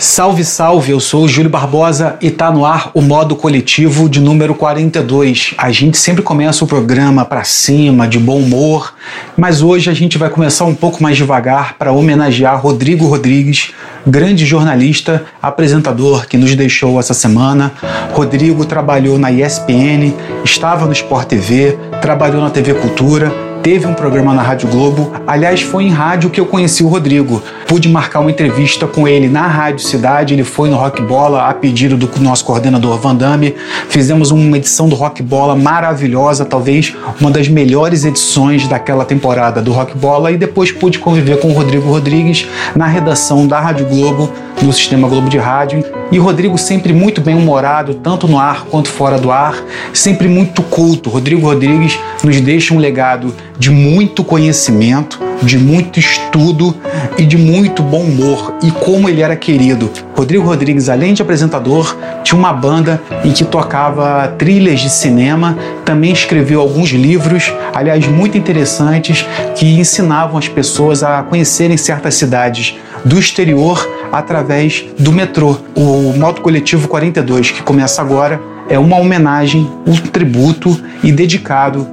Salve, salve! Eu sou o Júlio Barbosa e tá no ar o modo coletivo de número 42. A gente sempre começa o programa para cima, de bom humor, mas hoje a gente vai começar um pouco mais devagar para homenagear Rodrigo Rodrigues, grande jornalista, apresentador que nos deixou essa semana. Rodrigo trabalhou na ESPN, estava no Sport TV, trabalhou na TV Cultura teve um programa na Rádio Globo. Aliás, foi em rádio que eu conheci o Rodrigo. Pude marcar uma entrevista com ele na Rádio Cidade. Ele foi no Rock Bola a pedido do nosso coordenador Van Damme. Fizemos uma edição do Rock Bola maravilhosa, talvez uma das melhores edições daquela temporada do Rock Bola. E depois pude conviver com o Rodrigo Rodrigues na redação da Rádio Globo, no Sistema Globo de Rádio. E Rodrigo sempre muito bem humorado, tanto no ar quanto fora do ar, sempre muito culto. Rodrigo Rodrigues nos deixa um legado de muito conhecimento, de muito estudo e de muito bom humor e como ele era querido. Rodrigo Rodrigues, além de apresentador, tinha uma banda em que tocava trilhas de cinema, também escreveu alguns livros, aliás, muito interessantes, que ensinavam as pessoas a conhecerem certas cidades do exterior através do metrô. O Moto Coletivo 42, que começa agora, é uma homenagem, um tributo e dedicado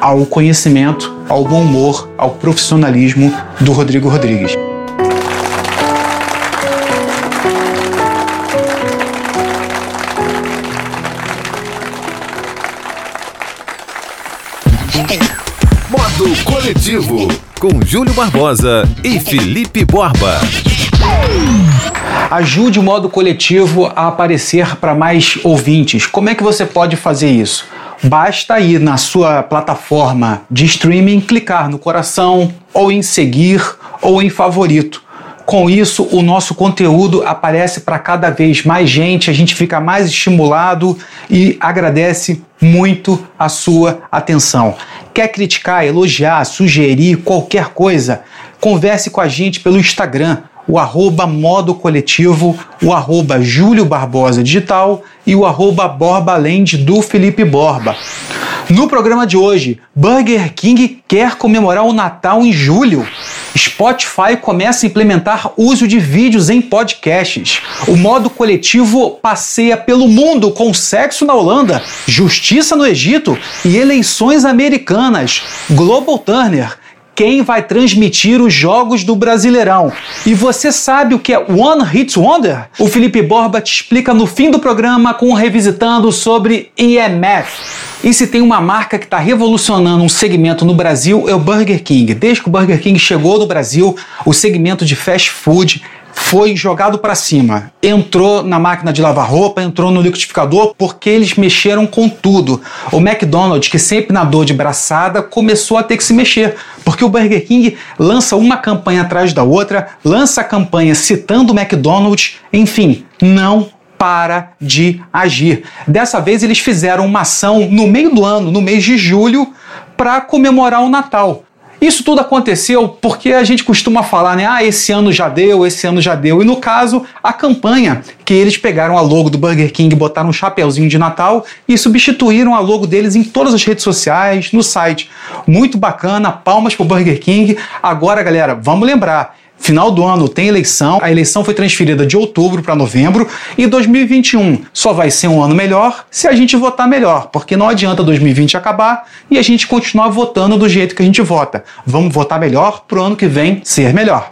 ao conhecimento, ao bom humor, ao profissionalismo do Rodrigo Rodrigues. Modo Coletivo, com Júlio Barbosa e Felipe Borba. Ajude o modo coletivo a aparecer para mais ouvintes. Como é que você pode fazer isso? Basta ir na sua plataforma de streaming, clicar no coração, ou em seguir, ou em favorito. Com isso, o nosso conteúdo aparece para cada vez mais gente, a gente fica mais estimulado e agradece muito a sua atenção. Quer criticar, elogiar, sugerir qualquer coisa? Converse com a gente pelo Instagram, o arroba modo coletivo, o arroba Júlio Barbosa Digital e o arroba Borbaland do Felipe Borba. No programa de hoje, Burger King quer comemorar o Natal em julho. Spotify começa a implementar uso de vídeos em podcasts. O modo coletivo passeia pelo mundo com sexo na Holanda, justiça no Egito e eleições americanas. Global Turner quem vai transmitir os jogos do Brasileirão. E você sabe o que é One Hit Wonder? O Felipe Borba te explica no fim do programa com revisitando sobre EMF. E se tem uma marca que está revolucionando um segmento no Brasil é o Burger King. Desde que o Burger King chegou no Brasil, o segmento de fast food foi jogado para cima. Entrou na máquina de lavar roupa, entrou no liquidificador, porque eles mexeram com tudo. O McDonald's, que sempre nadou de braçada, começou a ter que se mexer, porque o Burger King lança uma campanha atrás da outra, lança a campanha citando o McDonald's, enfim, não para de agir. Dessa vez eles fizeram uma ação no meio do ano, no mês de julho, para comemorar o Natal. Isso tudo aconteceu porque a gente costuma falar, né? Ah, esse ano já deu, esse ano já deu. E no caso, a campanha que eles pegaram a logo do Burger King, botaram um chapeuzinho de Natal e substituíram a logo deles em todas as redes sociais, no site. Muito bacana, palmas pro Burger King. Agora, galera, vamos lembrar, Final do ano tem eleição, a eleição foi transferida de outubro para novembro e 2021 só vai ser um ano melhor se a gente votar melhor, porque não adianta 2020 acabar e a gente continuar votando do jeito que a gente vota. Vamos votar melhor para o ano que vem ser melhor.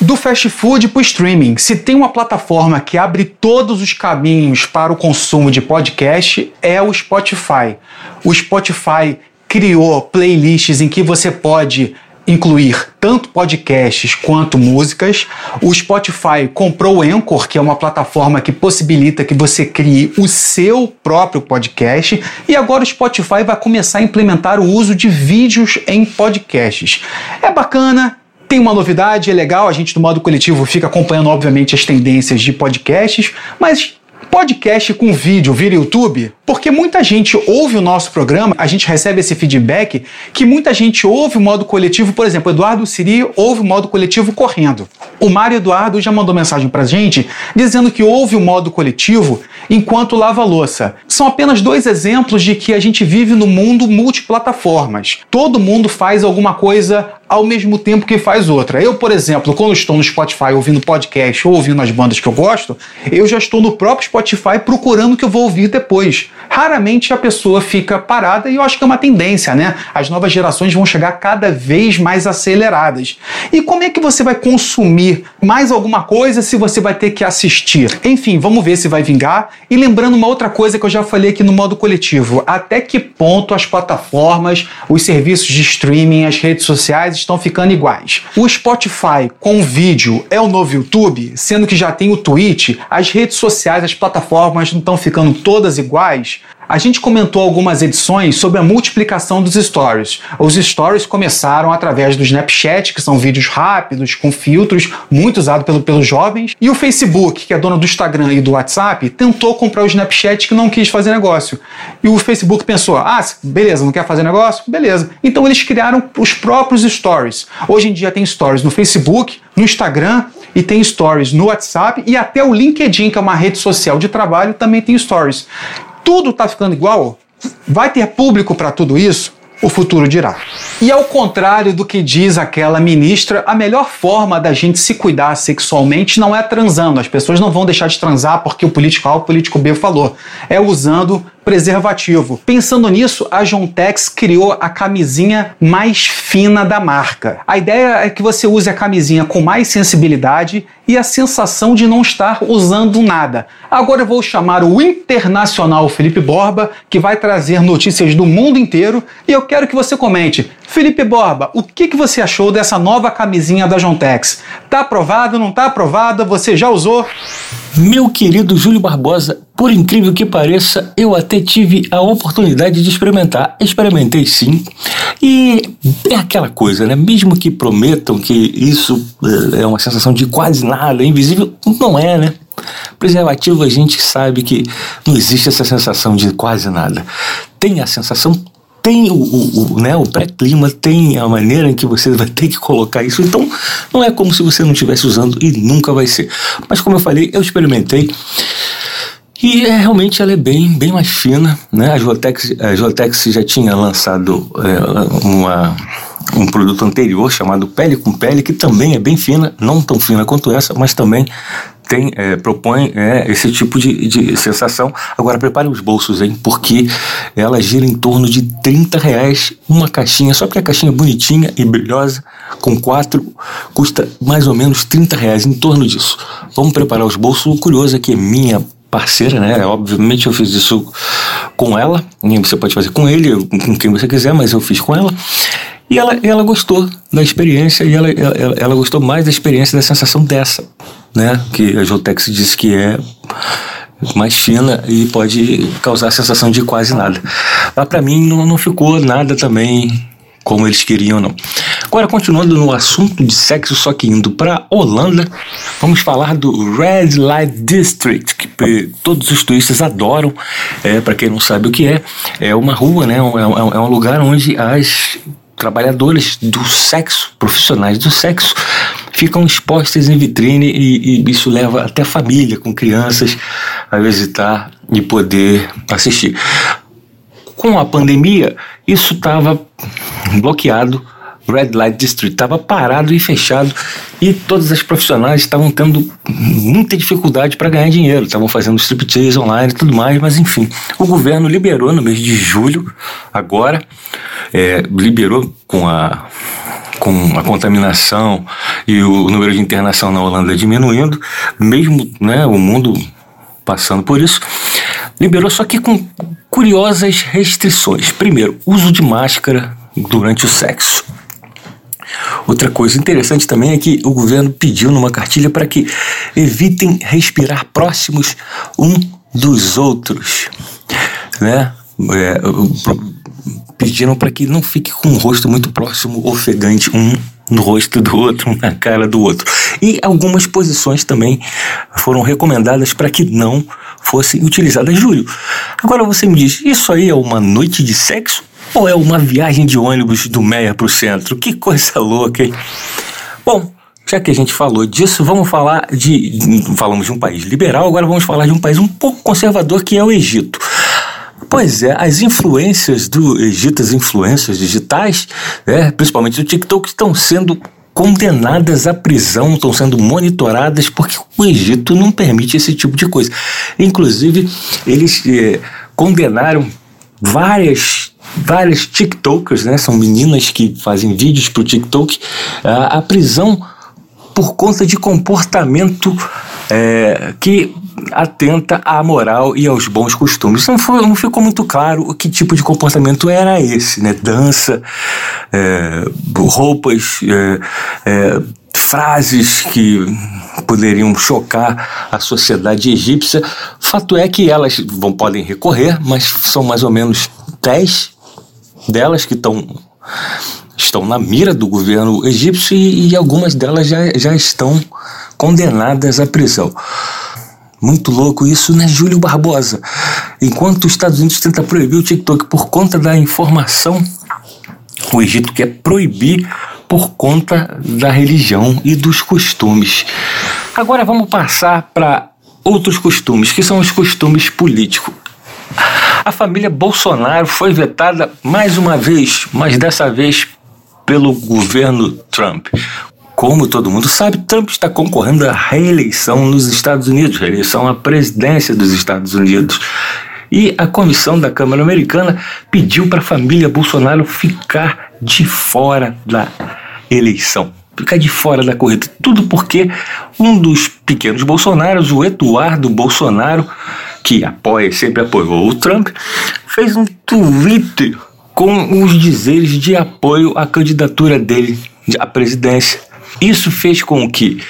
Do fast food para o streaming, se tem uma plataforma que abre todos os caminhos para o consumo de podcast, é o Spotify. O Spotify criou playlists em que você pode incluir tanto podcasts quanto músicas. O Spotify comprou o Anchor, que é uma plataforma que possibilita que você crie o seu próprio podcast, e agora o Spotify vai começar a implementar o uso de vídeos em podcasts. É bacana, tem uma novidade, é legal, a gente do modo coletivo fica acompanhando, obviamente, as tendências de podcasts, mas podcast com vídeo vira YouTube? Porque muita gente ouve o nosso programa, a gente recebe esse feedback que muita gente ouve o modo coletivo, por exemplo, Eduardo Siri ouve o modo coletivo correndo. O Mário Eduardo já mandou mensagem pra gente dizendo que ouve o modo coletivo enquanto lava louça. São apenas dois exemplos de que a gente vive no mundo multiplataformas. Todo mundo faz alguma coisa ao mesmo tempo que faz outra. Eu, por exemplo, quando estou no Spotify ouvindo podcast ou ouvindo as bandas que eu gosto, eu já estou no próprio Spotify procurando o que eu vou ouvir depois. Raramente a pessoa fica parada e eu acho que é uma tendência, né? As novas gerações vão chegar cada vez mais aceleradas. E como é que você vai consumir mais alguma coisa se você vai ter que assistir? Enfim, vamos ver se vai vingar. E lembrando uma outra coisa que eu já falei aqui no modo coletivo: até que ponto as plataformas, os serviços de streaming, as redes sociais estão ficando iguais? O Spotify com vídeo é o novo YouTube, sendo que já tem o Twitch, as redes sociais, as plataformas não estão ficando todas iguais? A gente comentou algumas edições sobre a multiplicação dos stories. Os stories começaram através do Snapchat, que são vídeos rápidos, com filtros, muito usado pelo, pelos jovens, e o Facebook, que é dono do Instagram e do WhatsApp, tentou comprar o Snapchat que não quis fazer negócio. E o Facebook pensou: ah, beleza, não quer fazer negócio? Beleza. Então eles criaram os próprios stories. Hoje em dia tem stories no Facebook, no Instagram e tem stories no WhatsApp e até o LinkedIn, que é uma rede social de trabalho, também tem stories tudo está ficando igual? Vai ter público para tudo isso? O futuro dirá. E ao contrário do que diz aquela ministra, a melhor forma da gente se cuidar sexualmente não é transando. As pessoas não vão deixar de transar porque o político A ou o político B falou. É usando preservativo. Pensando nisso, a Jontex criou a camisinha mais fina da marca. A ideia é que você use a camisinha com mais sensibilidade e a sensação de não estar usando nada. Agora eu vou chamar o internacional Felipe Borba, que vai trazer notícias do mundo inteiro, e eu quero que você comente. Felipe Borba, o que, que você achou dessa nova camisinha da Jontex? Tá aprovado, não tá aprovada? Você já usou? Meu querido Júlio Barbosa, por incrível que pareça, eu até tive a oportunidade de experimentar. Experimentei sim. E é aquela coisa, né? Mesmo que prometam que isso eh, é uma sensação de quase nada, invisível, não é, né? Preservativo a gente sabe que não existe essa sensação de quase nada. Tem a sensação tem o, o, o, né, o pré-clima, tem a maneira em que você vai ter que colocar isso. Então, não é como se você não estivesse usando e nunca vai ser. Mas como eu falei, eu experimentei. E é, realmente ela é bem, bem mais fina, né? A Jotex, a Jotex já tinha lançado é, uma, um produto anterior chamado Pele com Pele, que também é bem fina, não tão fina quanto essa, mas também tem, é, propõe é, esse tipo de, de sensação. Agora prepare os bolsos, hein? Porque ela gira em torno de 30 reais uma caixinha, só porque a caixinha é bonitinha e brilhosa, com quatro, custa mais ou menos 30 reais, em torno disso. Vamos preparar os bolsos. O curioso é que minha parceira, né? Obviamente eu fiz isso com ela, você pode fazer com ele, com quem você quiser, mas eu fiz com ela. E ela, ela gostou da experiência e ela, ela, ela gostou mais da experiência da sensação dessa, né? Que a Jotex disse que é mais fina e pode causar a sensação de quase nada. Mas para mim não, não ficou nada também como eles queriam, não. Agora, continuando no assunto de sexo, só que indo para Holanda, vamos falar do Red Light District, que todos os turistas adoram. É, para quem não sabe o que é, é uma rua, né? É, é, é um lugar onde as trabalhadores do sexo, profissionais do sexo, ficam expostas em vitrine e, e, isso leva até família com crianças a visitar e poder assistir. Com a pandemia, isso estava bloqueado. Red Light District estava parado e fechado e todas as profissionais estavam tendo muita dificuldade para ganhar dinheiro, estavam fazendo striptease online e tudo mais, mas enfim, o governo liberou no mês de julho, agora, é, liberou com a com a contaminação e o número de internação na Holanda diminuindo, mesmo né, o mundo passando por isso, liberou só que com curiosas restrições. Primeiro, uso de máscara durante o sexo. Outra coisa interessante também é que o governo pediu numa cartilha para que evitem respirar próximos um dos outros, né? É, pediram para que não fique com o rosto muito próximo, ofegante, um no rosto do outro, na cara do outro. E algumas posições também foram recomendadas para que não fossem utilizadas. Júlio, agora você me diz, isso aí é uma noite de sexo ou é uma viagem de ônibus do Meia para o centro? Que coisa louca, hein? Bom, já que a gente falou disso, vamos falar de. Falamos de um país liberal, agora vamos falar de um país um pouco conservador que é o Egito Pois é, as influências do Egito, as influências digitais, né, principalmente do TikTok, estão sendo condenadas à prisão, estão sendo monitoradas porque o Egito não permite esse tipo de coisa. Inclusive, eles eh, condenaram várias várias TikTokers, né? São meninas que fazem vídeos para o TikTok, a prisão por conta de comportamento é, que atenta à moral e aos bons costumes. Não, foi, não ficou muito claro que tipo de comportamento era esse, né? Dança, é, roupas, é, é, frases que poderiam chocar a sociedade egípcia. Fato é que elas vão, podem recorrer, mas são mais ou menos 10 delas que estão estão na mira do governo egípcio e, e algumas delas já, já estão condenadas à prisão. Muito louco isso, né, Júlio Barbosa? Enquanto os Estados Unidos tenta proibir o TikTok por conta da informação, o Egito quer proibir por conta da religião e dos costumes. Agora vamos passar para outros costumes, que são os costumes políticos. A família Bolsonaro foi vetada mais uma vez, mas dessa vez pelo governo Trump. Como todo mundo sabe, Trump está concorrendo à reeleição nos Estados Unidos, reeleição à presidência dos Estados Unidos. E a comissão da Câmara Americana pediu para a família Bolsonaro ficar de fora da eleição ficar de fora da corrida. Tudo porque um dos pequenos Bolsonaros, o Eduardo Bolsonaro, que apoia, sempre apoiou o Trump, fez um tweet com os dizeres de apoio à candidatura dele à presidência. Isso fez com que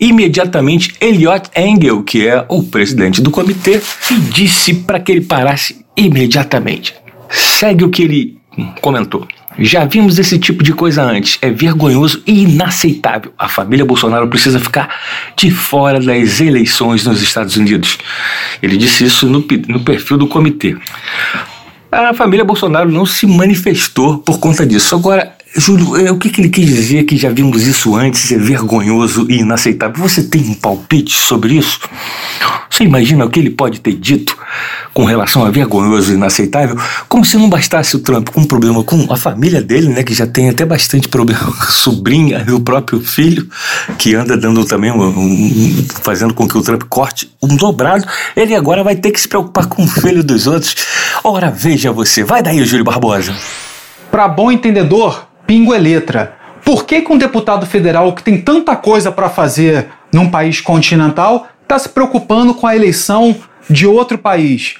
imediatamente Eliot Engel, que é o presidente do comitê, disse para que ele parasse imediatamente. Segue o que ele comentou. Já vimos esse tipo de coisa antes. É vergonhoso e inaceitável. A família Bolsonaro precisa ficar de fora das eleições nos Estados Unidos. Ele disse isso no, no perfil do comitê. A família Bolsonaro não se manifestou por conta disso. Agora, Júlio, é, o que, que ele quis dizer que já vimos isso antes, é vergonhoso e inaceitável? Você tem um palpite sobre isso? Você imagina o que ele pode ter dito com relação a vergonhoso e inaceitável? Como se não bastasse o Trump com um problema com a família dele, né, que já tem até bastante problema com a sobrinha e o próprio filho, que anda dando também, um, um, fazendo com que o Trump corte um dobrado, ele agora vai ter que se preocupar com o filho dos outros. Ora, veja você, vai daí, Júlio Barbosa. Para bom entendedor, pingo é letra. Por que, que um deputado federal que tem tanta coisa para fazer num país continental está se preocupando com a eleição de outro país?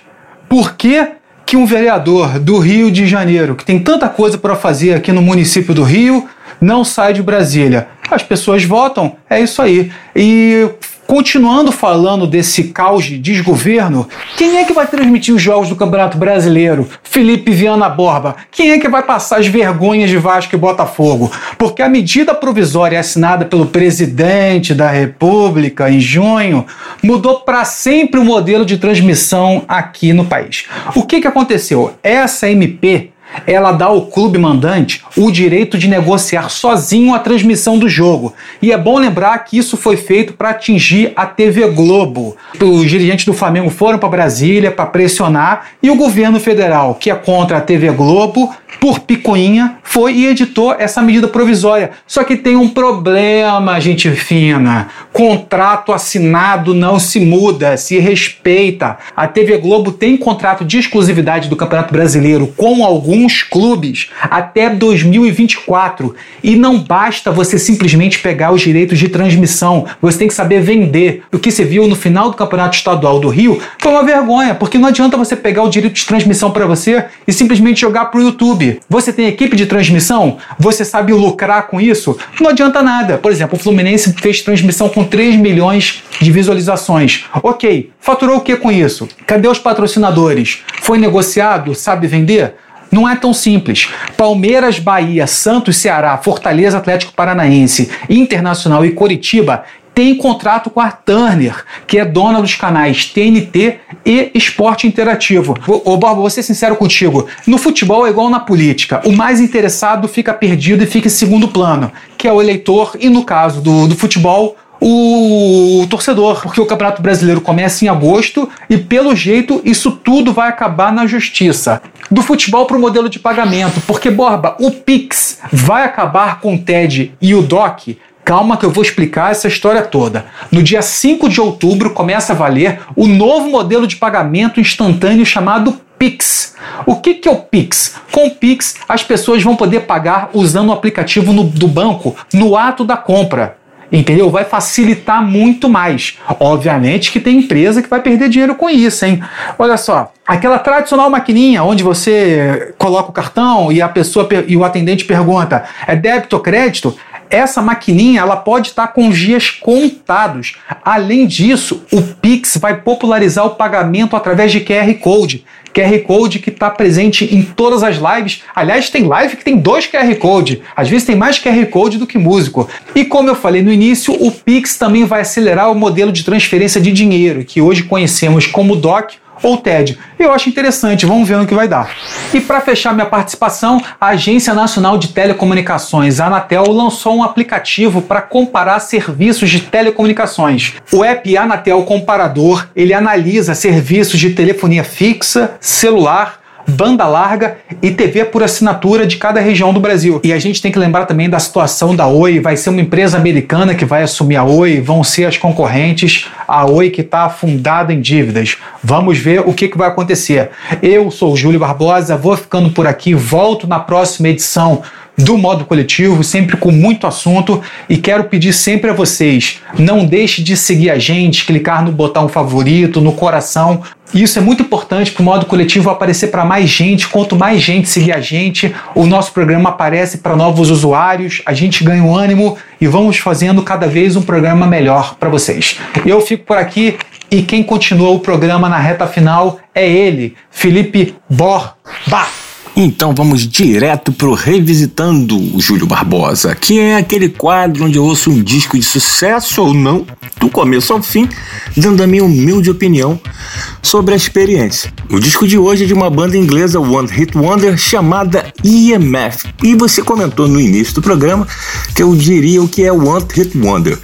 Por que, que um vereador do Rio de Janeiro, que tem tanta coisa para fazer aqui no município do Rio, não sai de Brasília? As pessoas votam, é isso aí. E Continuando falando desse caos de desgoverno, quem é que vai transmitir os jogos do Campeonato Brasileiro? Felipe Viana Borba. Quem é que vai passar as vergonhas de Vasco e Botafogo? Porque a medida provisória assinada pelo presidente da República em junho mudou para sempre o modelo de transmissão aqui no país. O que, que aconteceu? Essa MP ela dá ao clube mandante o direito de negociar sozinho a transmissão do jogo. E é bom lembrar que isso foi feito para atingir a TV Globo. Os dirigentes do Flamengo foram para Brasília para pressionar e o governo federal, que é contra a TV Globo, por picuinha, foi e editou essa medida provisória. Só que tem um problema, gente fina. Contrato assinado não se muda, se respeita. A TV Globo tem contrato de exclusividade do Campeonato Brasileiro com alguns clubes até 2024. E não basta você simplesmente pegar os direitos de transmissão. Você tem que saber vender. O que você viu no final do Campeonato Estadual do Rio foi uma vergonha, porque não adianta você pegar o direito de transmissão para você e simplesmente jogar para o Você tem equipe de transmissão? Você sabe lucrar com isso? Não adianta nada. Por exemplo, o Fluminense fez transmissão com 3 milhões de visualizações. Ok, faturou o que com isso? Cadê os patrocinadores? Foi negociado? Sabe vender? Não é tão simples. Palmeiras, Bahia, Santos, Ceará, Fortaleza, Atlético Paranaense, Internacional e Coritiba tem contrato com a Turner, que é dona dos canais TNT e Esporte Interativo. Ô, Borba, vou ser sincero contigo. No futebol é igual na política. O mais interessado fica perdido e fica em segundo plano, que é o eleitor, e no caso do, do futebol, o torcedor, porque o Campeonato Brasileiro começa em agosto e, pelo jeito, isso tudo vai acabar na justiça. Do futebol para o modelo de pagamento, porque, Borba, o Pix vai acabar com o TED e o DOC Calma que eu vou explicar essa história toda. No dia 5 de outubro começa a valer o novo modelo de pagamento instantâneo chamado Pix. O que, que é o Pix? Com o Pix, as pessoas vão poder pagar usando o aplicativo no, do banco no ato da compra. Entendeu? Vai facilitar muito mais. Obviamente que tem empresa que vai perder dinheiro com isso, hein? Olha só, aquela tradicional maquininha onde você coloca o cartão e a pessoa e o atendente pergunta: é débito ou crédito? Essa maquininha ela pode estar com dias contados. Além disso, o Pix vai popularizar o pagamento através de QR Code. QR Code que está presente em todas as lives. Aliás, tem live que tem dois QR Code. Às vezes tem mais QR Code do que músico. E como eu falei no início, o Pix também vai acelerar o modelo de transferência de dinheiro, que hoje conhecemos como DOC ou TED. Eu acho interessante, vamos ver no que vai dar. E para fechar minha participação, a Agência Nacional de Telecomunicações, a Anatel, lançou um aplicativo para comparar serviços de telecomunicações. O app Anatel Comparador, ele analisa serviços de telefonia fixa, celular, banda larga e TV por assinatura de cada região do Brasil. E a gente tem que lembrar também da situação da Oi, vai ser uma empresa americana que vai assumir a Oi, vão ser as concorrentes, a Oi que está afundada em dívidas. Vamos ver o que, que vai acontecer. Eu sou o Júlio Barbosa, vou ficando por aqui, volto na próxima edição do modo coletivo, sempre com muito assunto e quero pedir sempre a vocês, não deixe de seguir a gente, clicar no botão favorito, no coração. Isso é muito importante para o modo coletivo aparecer para mais gente. Quanto mais gente seguir a gente, o nosso programa aparece para novos usuários, a gente ganha um ânimo e vamos fazendo cada vez um programa melhor para vocês. Eu fico por aqui e quem continua o programa na reta final é ele, Felipe Borba. Então vamos direto pro Revisitando o Júlio Barbosa, que é aquele quadro onde eu ouço um disco de sucesso ou não, do começo ao fim, dando a minha humilde opinião sobre a experiência. O disco de hoje é de uma banda inglesa One Hit Wonder chamada EMF. E você comentou no início do programa que eu diria o que é One Hit Wonder.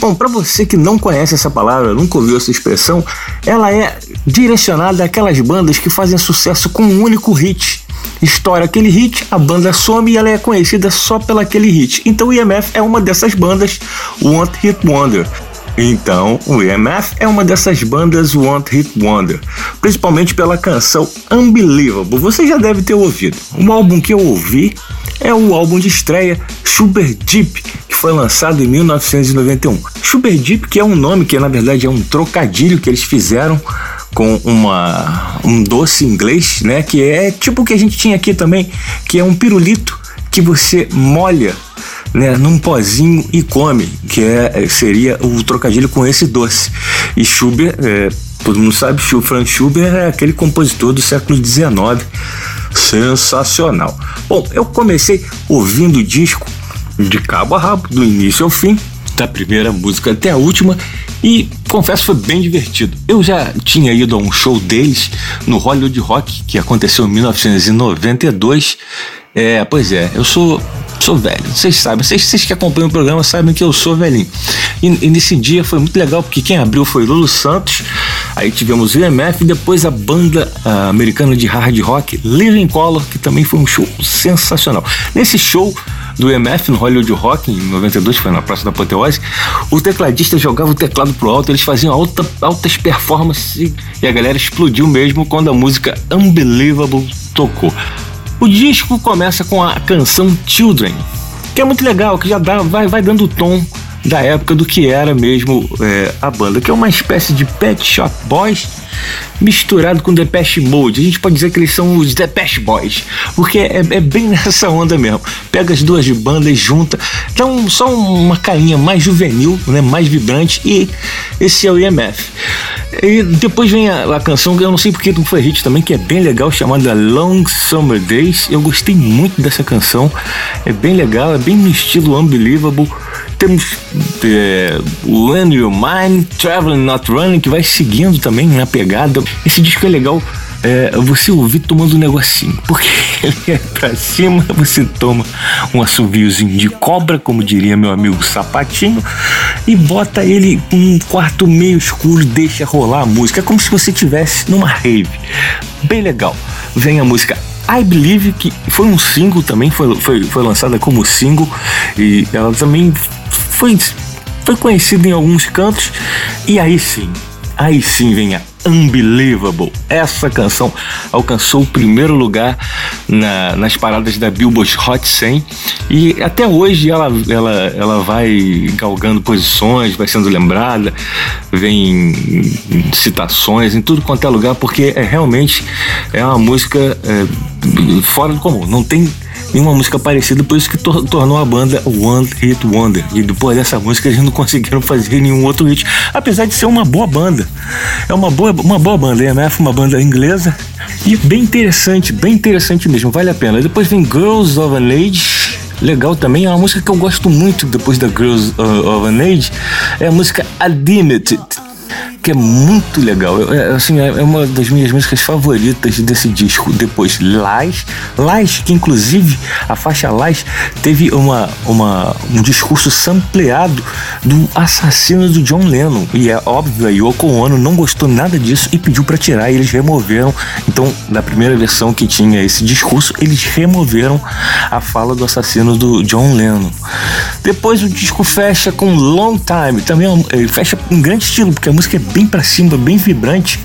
Bom, para você que não conhece essa palavra, nunca ouviu essa expressão, ela é direcionada àquelas bandas que fazem sucesso com um único hit estoura aquele hit, a banda some e ela é conhecida só pelo aquele hit. Então o IMF é uma dessas bandas One Hit Wonder. Então, o EMF é uma dessas bandas One Hit Wonder, principalmente pela canção Unbelievable. Você já deve ter ouvido. Um álbum que eu ouvi é o álbum de estreia Super Deep, que foi lançado em 1991. Super Deep, que é um nome que na verdade é um trocadilho que eles fizeram com uma, um doce inglês, né? Que é tipo o que a gente tinha aqui também, que é um pirulito que você molha né, num pozinho e come, que é, seria o trocadilho com esse doce. E Schubert, é, todo mundo sabe, Franz Schubert é aquele compositor do século XIX, sensacional. Bom, eu comecei ouvindo o disco de cabo a rabo, do início ao fim, da primeira música até a última, e confesso foi bem divertido. Eu já tinha ido a um show deles no Hollywood Rock, que aconteceu em 1992. É, pois é, eu sou sou velho, vocês sabem, vocês, que acompanham o programa sabem que eu sou velhinho. E, e, nesse dia foi muito legal porque quem abriu foi Lulu Santos, aí tivemos o IMF e depois a banda americana de hard rock Living Color, que também foi um show sensacional. Nesse show do EMF no Hollywood Rock, em 92, foi na Praça da Apoteose, o tecladista jogava o teclado pro alto, eles faziam alta, altas performances e a galera explodiu mesmo quando a música Unbelievable tocou. O disco começa com a canção Children, que é muito legal, que já dá, vai, vai dando o tom da época do que era mesmo é, a banda, que é uma espécie de Pet Shop Boys misturado com Depeche Mode. A gente pode dizer que eles são os Depeche Boys, porque é, é bem nessa onda mesmo. Pega as duas bandas, junta, dá um, só uma carinha mais juvenil, né, mais vibrante, e esse é o IMF. E depois vem a, a canção que eu não sei porque não foi hit também, que é bem legal, chamada Long Summer Days. Eu gostei muito dessa canção, é bem legal, é bem no estilo Unbelievable. Temos é, When Your Mind, Traveling Not Running, que vai seguindo também na pegada. Esse disco é legal é você ouvir tomando um negocinho. Porque ele é pra cima, você toma um assoviozinho de cobra, como diria meu amigo Sapatinho, e bota ele num quarto meio escuro deixa rolar a música. É como se você estivesse numa rave. Bem legal. Vem a música I Believe, que foi um single também, foi, foi, foi lançada como single, e ela também foi, foi conhecida em alguns cantos, e aí sim, aí sim vem a Unbelievable. Essa canção alcançou o primeiro lugar na, nas paradas da Billboard Hot 100 e até hoje ela, ela, ela vai galgando posições, vai sendo lembrada, vem citações em tudo quanto é lugar, porque é realmente é uma música é, fora do comum. Não tem nenhuma música parecida, por isso que tor tornou a banda One Hit Wonder. E depois dessa música eles não conseguiram fazer nenhum outro hit, apesar de ser uma boa banda. É uma boa, uma boa banda, EMF, uma banda inglesa. E bem interessante, bem interessante mesmo, vale a pena. Depois vem Girls of an Age. Legal também, é uma música que eu gosto muito depois da Girls of an Age. É a música Unlimited que é muito legal. É, assim, é uma das minhas músicas favoritas desse disco. Depois, Lais. Lais, que inclusive a faixa Lais teve uma, uma, um discurso sampleado do assassino do John Lennon. E é óbvio, a Yoko Ono não gostou nada disso e pediu para tirar e eles removeram. Então, na primeira versão que tinha esse discurso, eles removeram a fala do assassino do John Lennon. Depois o disco fecha com Long Time. Também é fecha em grande estilo, porque a música é bem para cima, bem vibrante.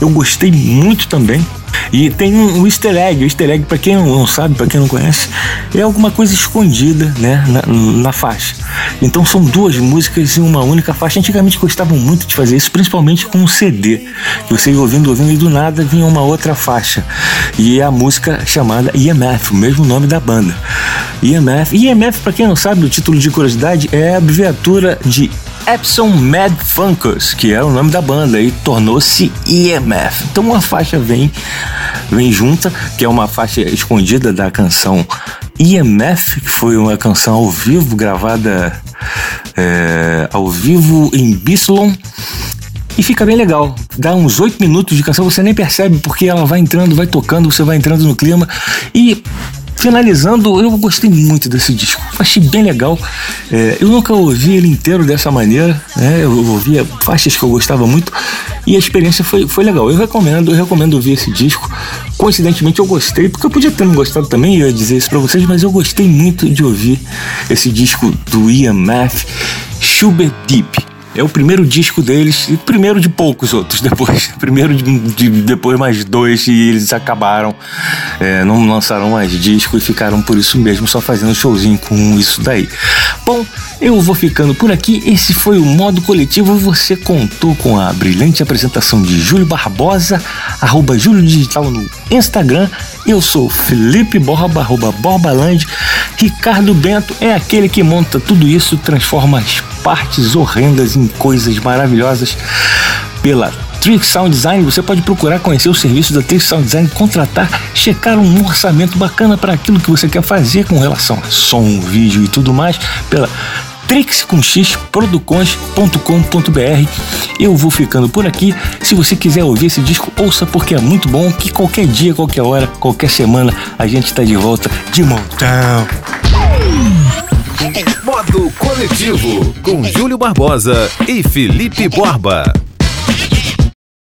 Eu gostei muito também. E tem um, um easter egg, easter egg, para quem não, sabe, para quem não conhece, é alguma coisa escondida né, na, na, faixa. Então são duas músicas em uma única faixa. Antigamente gostavam muito de fazer isso, principalmente com um CD. Que você ia ouvindo, ouvindo e do nada vinha uma outra faixa. E é a música chamada EMF, o mesmo nome da banda. EMF. EMF, para quem não sabe, o título de curiosidade é a abreviatura de Epson Mad Funkers, que era o nome da banda, e tornou-se EMF. Então uma faixa vem, vem junta, que é uma faixa escondida da canção EMF, que foi uma canção ao vivo, gravada é, ao vivo em Bislon. E fica bem legal. Dá uns oito minutos de canção, você nem percebe porque ela vai entrando, vai tocando, você vai entrando no clima. E Finalizando, eu gostei muito desse disco. Achei bem legal. É, eu nunca ouvi ele inteiro dessa maneira, né? Eu ouvia faixas que eu gostava muito e a experiência foi, foi legal. Eu recomendo, eu recomendo ouvir esse disco. Coincidentemente eu gostei, porque eu podia ter não gostado também, eu ia dizer isso pra vocês, mas eu gostei muito de ouvir esse disco do Ian Math, Schubert Deep. É o primeiro disco deles, e primeiro de poucos outros depois. Primeiro de, de depois mais dois e eles acabaram, é, não lançaram mais disco e ficaram por isso mesmo, só fazendo showzinho com isso daí. Bom, eu vou ficando por aqui. Esse foi o modo coletivo. Você contou com a brilhante apresentação de Júlio Barbosa, arroba Júlio Digital no Instagram. Eu sou Felipe Borba, arroba Borbaland. Ricardo Bento é aquele que monta tudo isso, transforma as partes horrendas em coisas maravilhosas pela Trick Sound Design, você pode procurar conhecer o serviço da Trick Sound Design, contratar, checar um orçamento bacana para aquilo que você quer fazer com relação a som, vídeo e tudo mais pela Trix com X, producões.com.br. Eu vou ficando por aqui. Se você quiser ouvir esse disco, ouça porque é muito bom. Que qualquer dia, qualquer hora, qualquer semana a gente está de volta de montão. Modo Coletivo com Júlio Barbosa e Felipe Borba.